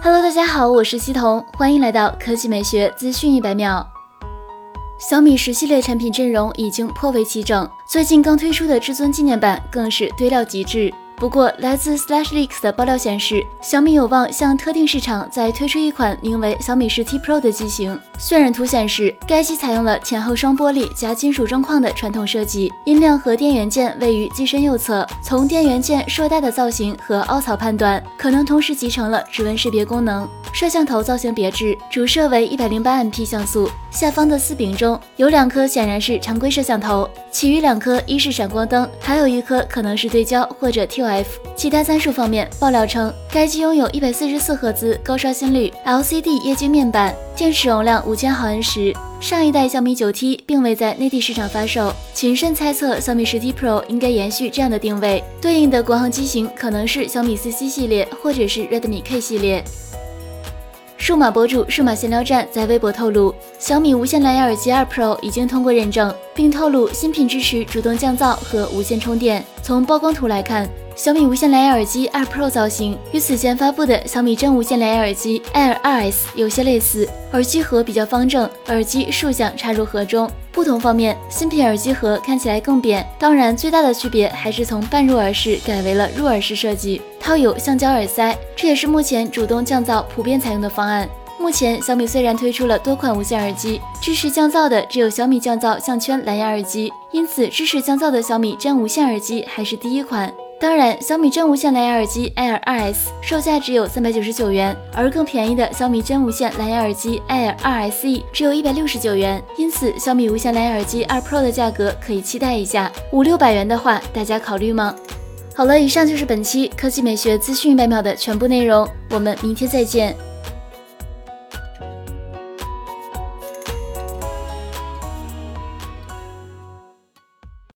Hello，大家好，我是西彤，欢迎来到科技美学资讯一百秒。小米十系列产品阵容已经颇为齐整，最近刚推出的至尊纪念版更是堆料极致。不过，来自 SlashLeaks 的爆料显示，小米有望向特定市场再推出一款名为小米十 T Pro 的机型。渲染图显示，该机采用了前后双玻璃加金属中框的传统设计，音量和电源键位于机身右侧。从电源键硕大的造型和凹槽判断，可能同时集成了指纹识别功能。摄像头造型别致，主摄为一百零八 MP 像素，下方的四柄中有两颗显然是常规摄像头，其余两颗一是闪光灯，还有一颗可能是对焦或者替换 F。其他参数方面，爆料称该机拥有一百四十四赫兹高刷新率 LCD 液晶面板，电池容量五千毫安时。上一代小米九 T 并未在内地市场发售，谨慎猜测小米十 T Pro 应该延续这样的定位，对应的国行机型可能是小米四 C 系列或者是 Redmi K 系列。数码博主数码闲聊站在微博透露，小米无线蓝牙耳机二 Pro 已经通过认证，并透露新品支持主动降噪和无线充电。从曝光图来看，小米无线蓝牙耳机二 Pro 造型与此前发布的小米真无线蓝牙耳机 Air 2S 有些类似，耳机盒比较方正，耳机竖向插入盒中。不同方面，新品耳机盒看起来更扁，当然最大的区别还是从半入耳式改为了入耳式设计，套有橡胶耳塞，这也是目前主动降噪普遍采用的方案。目前小米虽然推出了多款无线耳机，支持降噪的只有小米降噪项圈蓝牙耳机，因此支持降噪的小米真无线耳机还是第一款。当然，小米真无线蓝牙耳机 Air 2S 售价只有三百九十九元，而更便宜的小米真无线蓝牙耳机 Air 2SE 只有一百六十九元。因此，小米无线蓝牙耳机二 Pro 的价格可以期待一下，五六百元的话，大家考虑吗？好了，以上就是本期科技美学资讯一百秒的全部内容，我们明天再见。